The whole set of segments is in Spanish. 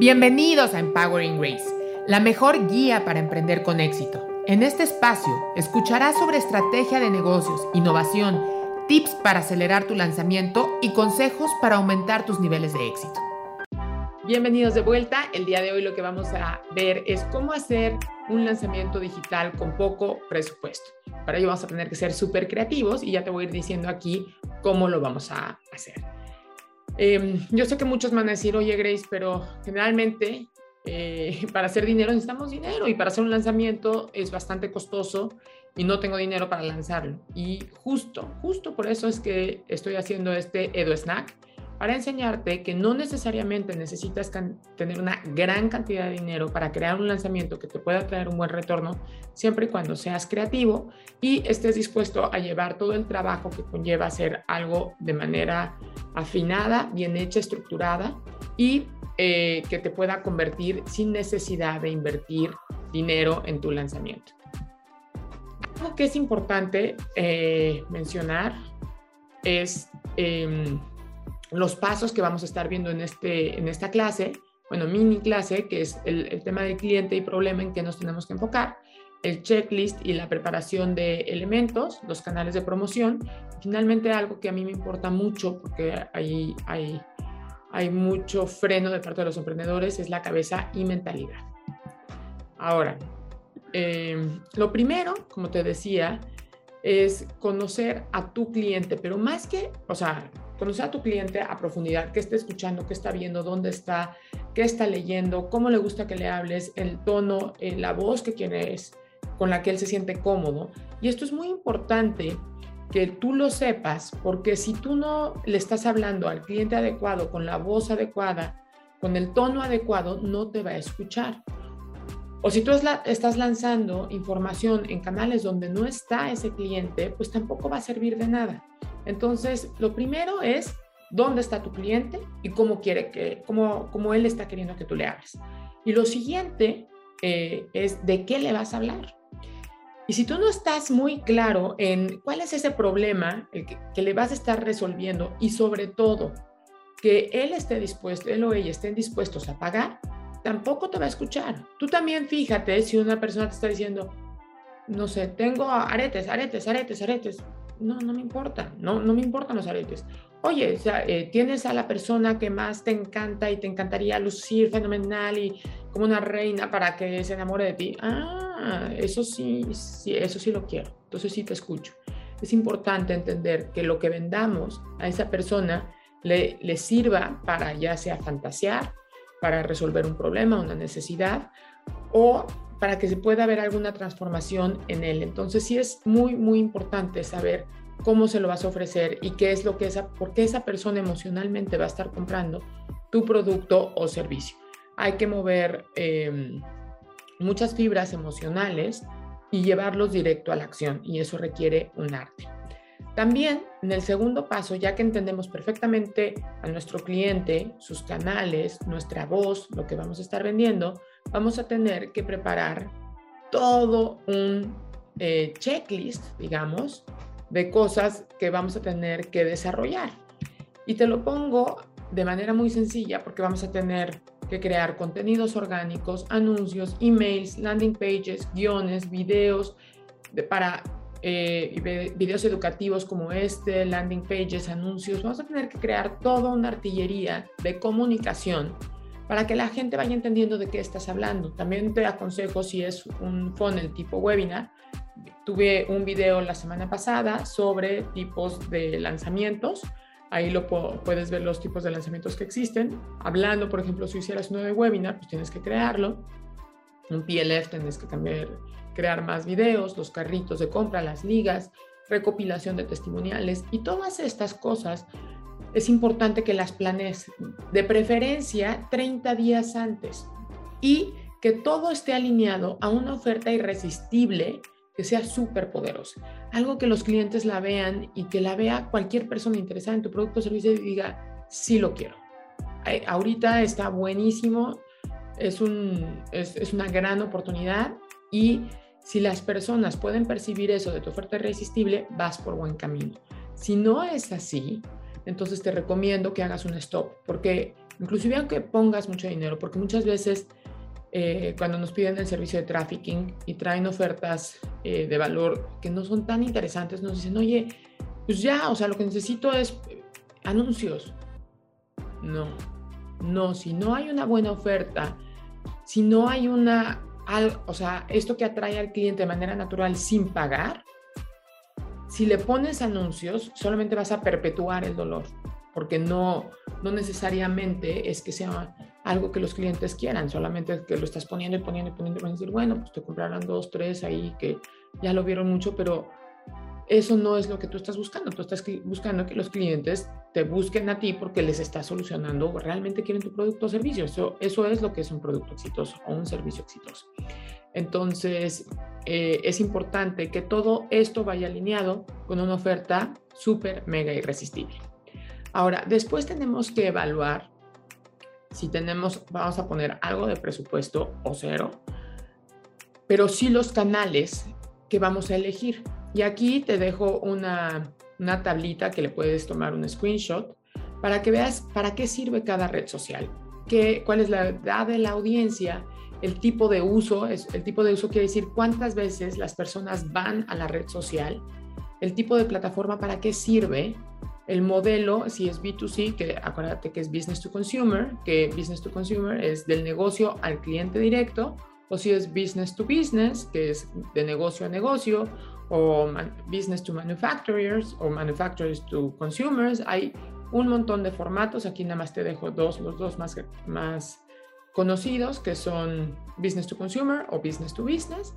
Bienvenidos a Empowering Grace, la mejor guía para emprender con éxito. En este espacio escucharás sobre estrategia de negocios, innovación, tips para acelerar tu lanzamiento y consejos para aumentar tus niveles de éxito. Bienvenidos de vuelta. El día de hoy lo que vamos a ver es cómo hacer un lanzamiento digital con poco presupuesto. Para ello vamos a tener que ser súper creativos y ya te voy a ir diciendo aquí cómo lo vamos a hacer. Em, yo sé que muchos van a decir, oye Grace, pero generalmente eh, para hacer dinero necesitamos dinero y para hacer un lanzamiento es bastante costoso y no tengo dinero para lanzarlo. Y justo, justo por eso es que estoy haciendo este Edo Snack para enseñarte que no necesariamente necesitas tener una gran cantidad de dinero para crear un lanzamiento que te pueda traer un buen retorno, siempre y cuando seas creativo y estés dispuesto a llevar todo el trabajo que conlleva hacer algo de manera afinada, bien hecha, estructurada y eh, que te pueda convertir sin necesidad de invertir dinero en tu lanzamiento. Algo que es importante eh, mencionar es... Em, los pasos que vamos a estar viendo en, este, en esta clase, bueno, mini clase, que es el, tema del cliente y problema en que nos tenemos que enfocar, el checklist y la preparación de elementos, los canales de promoción. Finalmente, algo que a mí me importa mucho, porque hay, hay, hay mucho freno de parte de los emprendedores, es la cabeza y mentalidad. Ahora, eh, lo primero, como te decía, es conocer a tu cliente, pero más que, o sea, conocer a tu cliente a profundidad, qué está escuchando, qué está viendo, dónde está, qué está leyendo, cómo le gusta que le hables, el tono, eh, la voz que quieres, con la que él se siente cómodo. Y esto es muy importante que tú lo sepas, porque si tú no le estás hablando al cliente adecuado, con la voz adecuada, con el tono adecuado, no te va a escuchar. O si tú estás lanzando información en canales donde no está ese cliente, pues tampoco va a servir de nada. Entonces, lo primero es dónde está tu cliente y cómo quiere que, cómo, cómo él está queriendo que tú le hables. Y lo siguiente eh, es de qué le vas a hablar. Y si tú no estás muy claro en cuál es ese problema que, que, le vas a estar resolviendo y sobre todo que él esté dispuesto, él o ella estén dispuestos a pagar, tampoco te va a escuchar. Tú también fíjate si una persona te está diciendo, no sé, tengo aretes, aretes, aretes, aretes no, no me importa, no, no me importan los aretes. Oye, eh, tienes a la persona que más te encanta y te encantaría lucir fenomenal y como una reina para que se enamore de ti. Ah, eso sí, sí, eso sí lo quiero. Entonces sí te escucho. Es importante entender que lo que vendamos a esa persona le, le sirva para ya sea fantasear, para resolver un problema, una necesidad o para que se pueda ver alguna transformación en él. Entonces sí es muy, muy importante saber cómo se lo vas a ofrecer y qué es lo que esa, por qué esa persona emocionalmente va a estar comprando tu producto o servicio. Hay que mover em, muchas fibras emocionales y llevarlos directo a la acción y eso requiere un arte. También en el segundo paso, ya que entendemos perfectamente a nuestro cliente, sus canales, nuestra voz, lo que vamos a estar vendiendo, vamos a tener que preparar todo un eh, checklist, digamos, de cosas que vamos a tener que desarrollar. Y te lo pongo de manera muy sencilla porque vamos a tener que crear contenidos orgánicos, anuncios, emails, landing pages, guiones, videos para eh, videos educativos como este, landing pages, anuncios. Vamos a tener que crear toda una artillería de comunicación para que la gente vaya entendiendo de qué estás hablando. También te aconsejo si es un funnel tipo webinar. Tuve un video la semana pasada sobre tipos de lanzamientos. Ahí lo puedes ver los tipos de lanzamientos que existen. Hablando, por ejemplo, si hicieras uno de webinar, pues tienes que crearlo. Un PLF tienes que cambiar, crear más videos, los carritos de compra, las ligas, recopilación de testimoniales y todas estas cosas es importante que las planees, de preferencia 30 días antes, y que todo esté alineado a una oferta irresistible que sea súper poderosa. Algo que los clientes la vean y que la vea cualquier persona interesada en tu producto o servicio y diga, sí lo quiero. Ahorita está buenísimo, es, un, es, es una gran oportunidad y si las personas pueden percibir eso de tu oferta irresistible, vas por buen camino. Si no es así, entonces te recomiendo que hagas un stop, porque inclusive aunque pongas mucho dinero, porque muchas veces eh, cuando nos piden el servicio de trafficking y traen ofertas eh, de valor que no son tan interesantes, nos dicen, oye, pues ya, o sea, lo que necesito es anuncios. No, no, si no hay una buena oferta, si no hay una, o sea, esto que atrae al cliente de manera natural sin pagar, si le pones anuncios, solamente vas a perpetuar el dolor, porque no, no necesariamente es que sea algo que los clientes quieran, solamente que lo estás poniendo y poniendo y poniendo y van a decir, bueno, pues te comprarán dos, tres ahí que ya lo vieron mucho, pero eso no es lo que tú estás buscando. Tú estás buscando que los clientes te busquen a ti porque les estás solucionando, realmente quieren tu producto o servicio. Eso, eso es lo que es un producto exitoso o un servicio exitoso. Entonces, eh, es importante que todo esto vaya alineado con una oferta súper, mega irresistible. Ahora, después tenemos que evaluar si tenemos, vamos a poner algo de presupuesto o cero, pero sí los canales que vamos a elegir. Y aquí te dejo una, tablita que le puedes tomar un screenshot para que veas para qué sirve cada red social, qué, cuál es la edad de la audiencia, el tipo de uso, el tipo de uso quiere decir cuántas veces las personas van a la red social, el tipo de plataforma para qué sirve, el modelo, si es B2C, que acuérdate que es business to consumer, que business to consumer es del negocio al cliente directo, o si es business to business, que es de negocio a negocio, o business to manufacturers o manufacturers to consumers. Hay un montón de formatos. Aquí nada más te dejo dos, los dos más, más conocidos, que son business to consumer o business to business.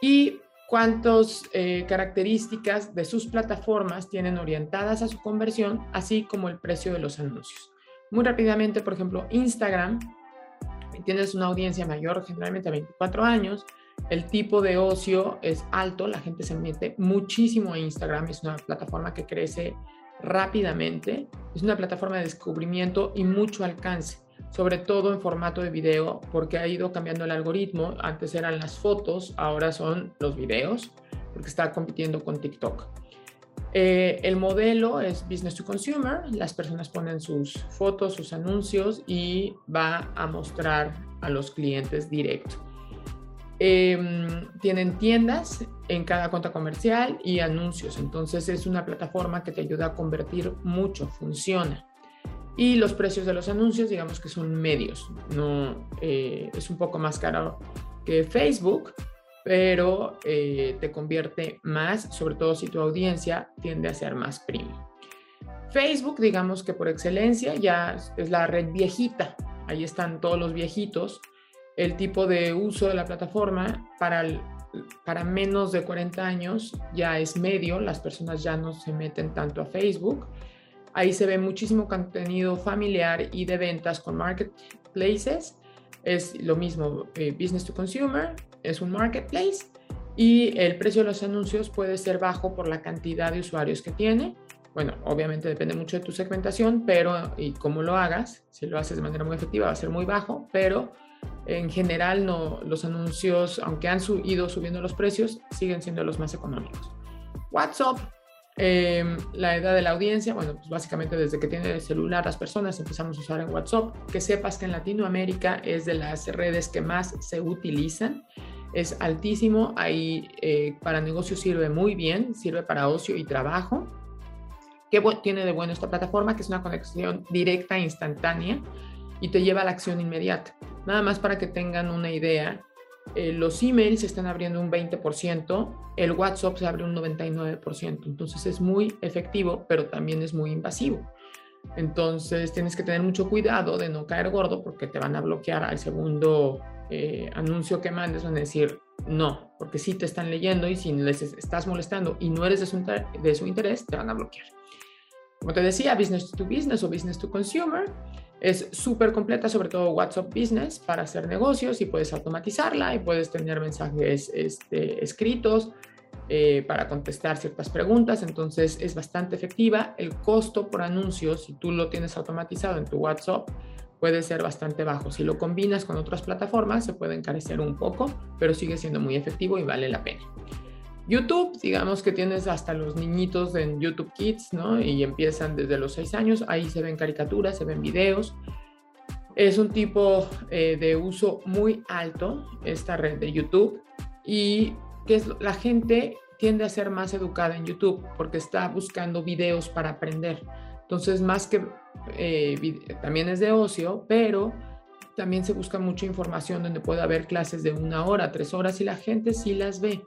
Y cuántas eh, características de sus plataformas tienen orientadas a su conversión, así como el precio de los anuncios. Muy rápidamente, por ejemplo, Instagram, tienes una audiencia mayor, generalmente a 24 años, el tipo de ocio es alto, la gente se mete muchísimo a Instagram, es una plataforma que crece rápidamente, es una plataforma de descubrimiento y mucho alcance, sobre todo en formato de video, porque ha ido cambiando el algoritmo, antes eran las fotos, ahora son los videos, porque está compitiendo con TikTok. Eh, el modelo es business to consumer, las personas ponen sus fotos, sus anuncios y va a mostrar a los clientes directo. Em, tienen tiendas en cada cuenta comercial y anuncios, entonces es una plataforma que te ayuda a convertir mucho, funciona. Y los precios de los anuncios, digamos que son medios, no eh, es un poco más caro que Facebook, pero eh, te convierte más, sobre todo si tu audiencia tiende a ser más premium. Facebook, digamos que por excelencia, ya es la red viejita. Ahí están todos los viejitos el tipo de uso de la plataforma para, para menos de 40 años ya es medio, las personas ya no se meten tanto a Facebook. Ahí se ve muchísimo contenido familiar y de ventas con marketplaces. Es lo mismo, eh, business to consumer, es un marketplace y el precio de los anuncios puede ser bajo por la cantidad de usuarios que tiene. Bueno, obviamente depende mucho de tu segmentación, pero y cómo lo hagas, si lo haces de manera muy efectiva va a ser muy bajo, pero en general los anuncios, aunque han ido subiendo los precios, siguen siendo los más económicos. WhatsApp, em, la edad de la audiencia, bueno, pues básicamente desde que tiene el celular las personas empezamos a usar en WhatsApp. Que sepas que en Latinoamérica es de las redes que más se utilizan. Es altísimo, ahí eh, para negocios sirve muy bien, sirve para ocio y trabajo. ¿Qué tiene de bueno esta plataforma? Que es una conexión directa, instantánea y te lleva a la acción inmediata. Nada más para que tengan una idea, eh, los emails se están abriendo un 20%, el WhatsApp se abre un 99%, entonces es muy efectivo, pero también es muy invasivo. Entonces tienes que tener mucho cuidado de no caer gordo porque te van a bloquear al segundo eh, anuncio que mandes, van a decir no, porque si te están leyendo y si les estás molestando y no eres de su, de su interés, te van a bloquear. Como te decía, business to business o business to consumer es súper completa, sobre todo WhatsApp Business para hacer negocios y puedes automatizarla y puedes tener mensajes este, escritos eh, para contestar ciertas preguntas. Entonces es bastante efectiva. El costo por anuncio, si tú lo tienes automatizado en tu WhatsApp, puede ser bastante bajo. Si lo combinas con otras plataformas, se puede encarecer un poco, pero sigue siendo muy efectivo y vale la pena. YouTube, digamos que tienes hasta los niñitos en YouTube Kids, ¿no? Y empiezan desde los 6 años, ahí se ven caricaturas, se ven videos. Es un tipo eh, de uso muy alto, esta red de YouTube, y que la gente tiende a ser más educada en YouTube porque está buscando videos para aprender. Entonces, más que eh, también es de ocio, pero también se busca mucha información donde puede haber clases de una hora, tres horas y la gente sí las ve.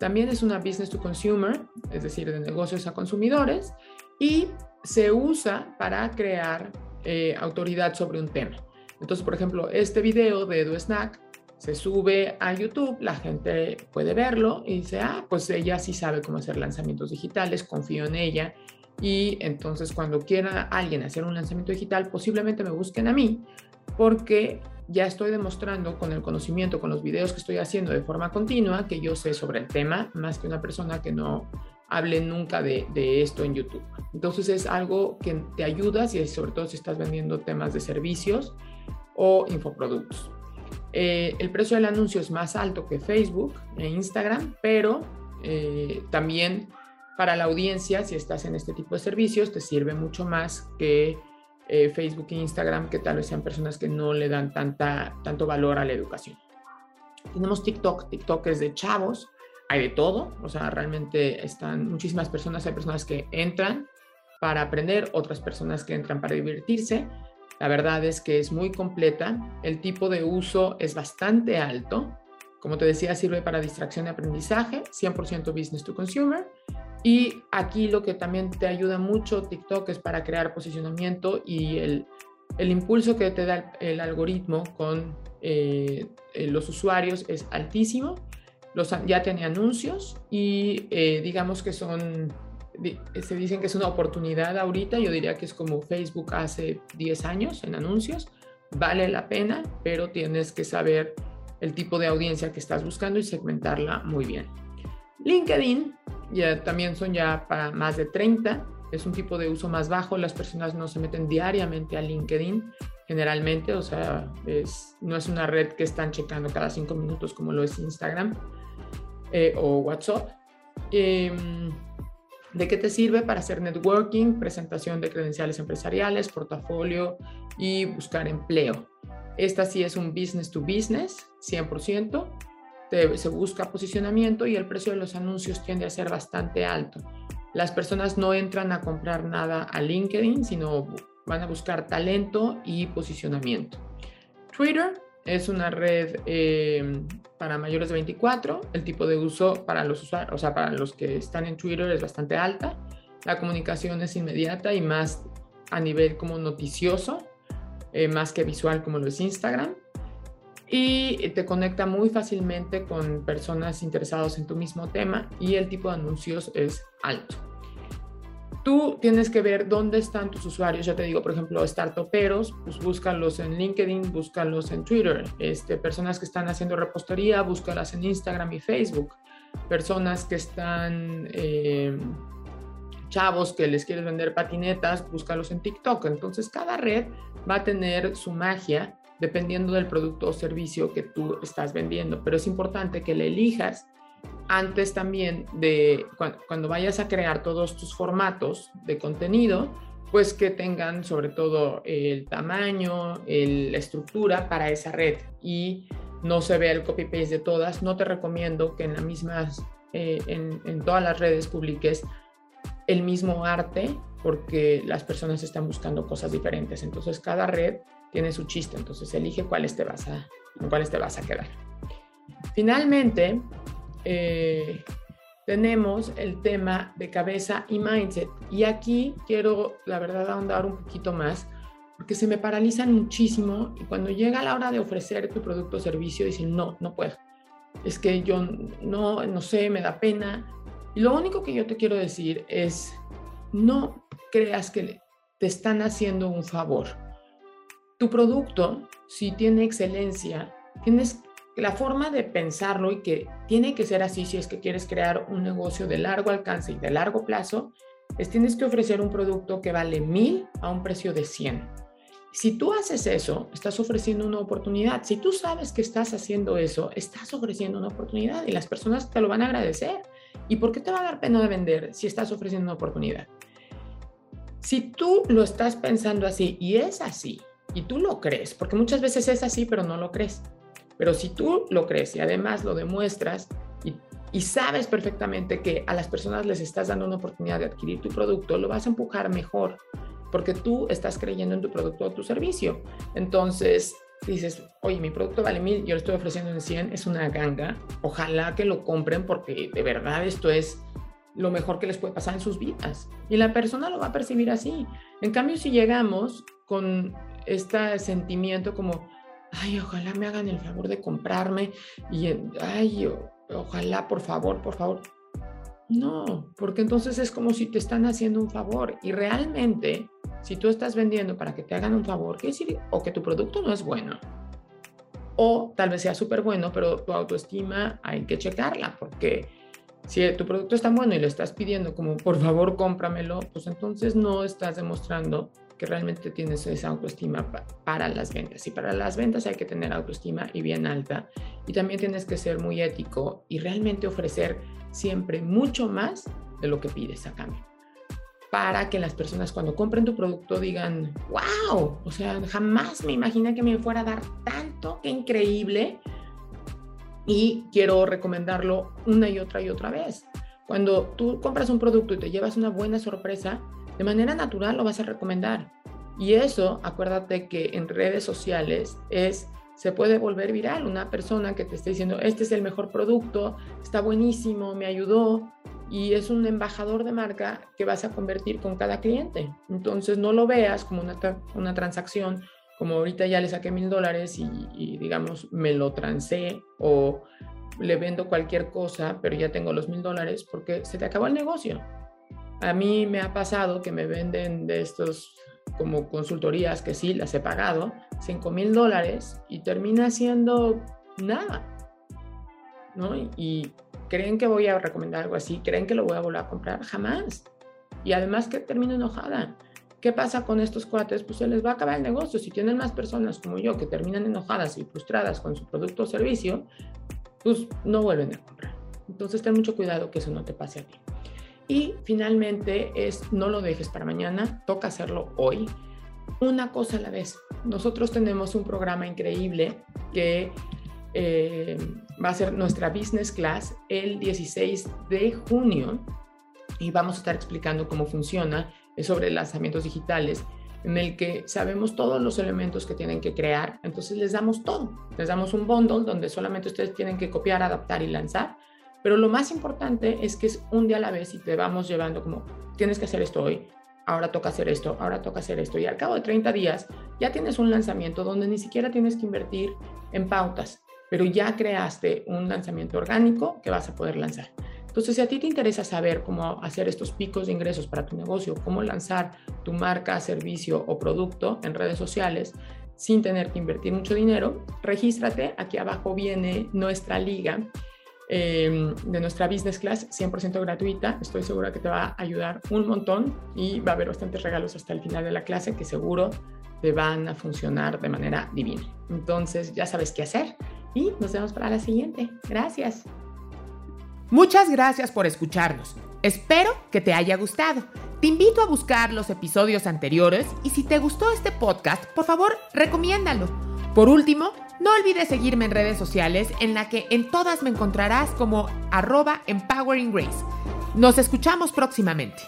También es una business to consumer, es decir, de negocios a consumidores, y se usa para crear eh, autoridad sobre un tema. Entonces, por ejemplo, este video de Edu Snack se sube a YouTube, la gente puede verlo y dice, ah, pues ella sí sabe cómo hacer lanzamientos digitales, confío en ella. Y entonces cuando quiera alguien hacer un lanzamiento digital, posiblemente me busquen a mí porque ya estoy demostrando con el conocimiento, con los videos que estoy haciendo de forma continua, que yo sé sobre el tema, más que una persona que no hable nunca de, esto en YouTube. Entonces es algo que te ayuda, y sobre todo si estás vendiendo temas de servicios o infoproductos. Eh, el precio del anuncio es más alto que Facebook e Instagram, pero eh, también para la audiencia, si estás en este tipo de servicios, te sirve mucho más que eh, Facebook e Instagram, que tal vez sean personas que no le dan tanta, tanto valor a la educación. Tenemos TikTok, TikTok es de chavos, hay de todo, o sea, realmente están muchísimas personas, hay personas que entran para aprender, otras personas que entran para divertirse. La verdad es que es muy completa, el tipo de uso es bastante alto, como te decía, sirve para distracción y aprendizaje, 100% business to consumer. Y aquí lo que también te ayuda mucho TikTok es para crear posicionamiento y el, el impulso que te da el, algoritmo con eh, los usuarios es altísimo. Los, ya tiene anuncios y eh, digamos que son, se dicen que es una oportunidad ahorita, yo diría que es como Facebook hace 10 años en anuncios, vale la pena, pero tienes que saber el tipo de audiencia que estás buscando y segmentarla muy bien. LinkedIn ya también son ya para más de 30, es un tipo de uso más bajo, las personas no se meten diariamente a LinkedIn generalmente, o sea, es, no es una red que están checando cada cinco minutos como lo es Instagram eh, o WhatsApp. Em, ¿De qué te sirve para hacer networking, presentación de credenciales empresariales, portafolio y buscar empleo? Esta sí es un business to business, 100%. Se busca posicionamiento y el precio de los anuncios tiende a ser bastante alto. Las personas no entran a comprar nada a LinkedIn, sino van a buscar talento y posicionamiento. Twitter es una red eh, para mayores de 24. El tipo de uso para los usuarios, o sea, para los que están en Twitter es bastante alta. La comunicación es inmediata y más a nivel como noticioso. Eh, más que visual como lo es Instagram. Y te conecta muy fácilmente con personas interesadas en tu mismo tema y el tipo de anuncios es alto. Tú tienes que ver dónde están tus usuarios. Ya te digo, por ejemplo, startuperos, pues búscalos en LinkedIn, búscalos en Twitter. Este, personas que están haciendo repostería, búscalas en Instagram y Facebook. Personas que están eh, chavos que les quieres vender patinetas, búscalos en TikTok. Entonces cada red va a tener su magia dependiendo del producto o servicio que tú estás vendiendo. Pero es importante que le elijas antes también de cuando, vayas a crear todos tus formatos de contenido, pues que tengan sobre todo el tamaño, la estructura para esa red y no se vea el copy-paste de todas. No te recomiendo que en las mismas, eh, en, en todas las redes publiques el mismo arte porque las personas están buscando cosas diferentes. Entonces cada red tiene su chiste, entonces elige cuáles te vas a, cuáles te vas a quedar. Finalmente, eh, tenemos el tema de cabeza y mindset. Y aquí quiero, la verdad, ahondar un poquito más, porque se me paralizan muchísimo y cuando llega la hora de ofrecer tu producto o servicio, dicen, no, no puedo. Es que yo no, no sé, me da pena, y lo único que yo te quiero decir es, no creas que te están haciendo un favor. Tu producto, si tiene excelencia, tienes la forma de pensarlo y que tiene que ser así si es que quieres crear un negocio de largo alcance y de largo plazo, es tienes que ofrecer un producto que vale mil a un precio de 100. Si tú haces eso, estás ofreciendo una oportunidad. Si tú sabes que estás haciendo eso, estás ofreciendo una oportunidad y las personas te lo van a agradecer. ¿Y por qué te va a dar pena de vender si estás ofreciendo una oportunidad? Si tú lo estás pensando así y es así, y tú lo crees, porque muchas veces es así, pero no lo crees. Pero si tú lo crees y además lo demuestras y, y, sabes perfectamente que a las personas les estás dando una oportunidad de adquirir tu producto, lo vas a empujar mejor, porque tú estás creyendo en tu producto o tu servicio. Entonces, dices, oye, mi producto vale mil, yo lo estoy ofreciendo en 100, es una ganga, ojalá que lo compren porque de verdad esto es lo mejor que les puede pasar en sus vidas. Y la persona lo va a percibir así. En cambio, si llegamos con este sentimiento como, ay, ojalá me hagan el favor de comprarme y, ay, ojalá, por favor, por favor. No, porque entonces es como si te están haciendo un favor y realmente si tú estás vendiendo para que te hagan un favor, quiere decir o que tu producto no es bueno, o tal vez sea súper bueno, pero tu autoestima hay que checarla, porque si tu producto es tan bueno y le estás pidiendo como por favor cómpramelo, pues entonces no estás demostrando que realmente tienes esa autoestima para las ventas. Y para las ventas hay que tener autoestima y bien alta. Y también tienes que ser muy ético y realmente ofrecer siempre mucho más de lo que pides a cambio para que las personas cuando compren tu producto digan, wow, o sea, jamás me imaginé que me fuera a dar tanto, qué increíble. Y quiero recomendarlo una y otra y otra vez. Cuando tú compras un producto y te llevas una buena sorpresa, de manera natural lo vas a recomendar. Y eso, acuérdate que en redes sociales es se puede volver viral. Una persona que te esté diciendo, este es el mejor producto, está buenísimo, me ayudó, y es un embajador de marca que vas a convertir con cada cliente. Entonces no lo veas como una, una transacción, como ahorita ya le saqué mil dólares y, digamos me lo transé o le vendo cualquier cosa, pero ya tengo los mil dólares porque se te acabó el negocio. A mí me ha pasado que me venden de estos como consultorías que sí las he pagado, cinco mil dólares y termina siendo nada. ¿no? Y ¿Creen que voy a recomendar algo así? ¿Creen que lo voy a volver a comprar? Jamás. Y además que termino enojada. ¿Qué pasa con estos cuates? Pues se les va a acabar el negocio. Si tienen más personas como yo que terminan enojadas y frustradas con su producto o servicio, pues no vuelven a comprar. Entonces ten mucho cuidado que eso no te pase a ti. Y finalmente es no lo dejes para mañana, toca hacerlo hoy. Una cosa a la vez. Nosotros tenemos un programa increíble que eh, va a ser nuestra business class el 16 de junio. Y vamos a estar explicando cómo funciona. Sobre lanzamientos digitales en el que sabemos todos los elementos que tienen que crear, entonces les damos todo, les damos un bundle donde solamente ustedes tienen que copiar, adaptar y lanzar, pero lo más importante es que es un día a la vez y te vamos llevando como, tienes que hacer esto hoy, ahora toca hacer esto, ahora toca hacer esto, y al cabo de 30 días ya tienes un lanzamiento donde ni siquiera tienes que invertir en pautas, pero ya creaste un lanzamiento orgánico que vas a poder lanzar. Entonces, si a ti te interesa saber cómo hacer estos picos de ingresos para tu negocio, cómo lanzar tu marca, servicio o producto en redes sociales sin tener que invertir mucho dinero, regístrate. Aquí abajo viene nuestra liga em, de nuestra business class 100% gratuita. Estoy segura que te va a ayudar un montón y va a haber bastantes regalos hasta el final de la clase que seguro te van a funcionar de manera divina. Entonces, ya sabes qué hacer y nos vemos para la siguiente. Gracias. Muchas gracias por escucharnos. Espero que te haya gustado. Te invito a buscar los episodios anteriores y si te gustó este podcast, por favor, recomiéndalo. Por último, no olvides seguirme en redes sociales en la que en todas me encontrarás como arroba empowering grace. Nos escuchamos próximamente.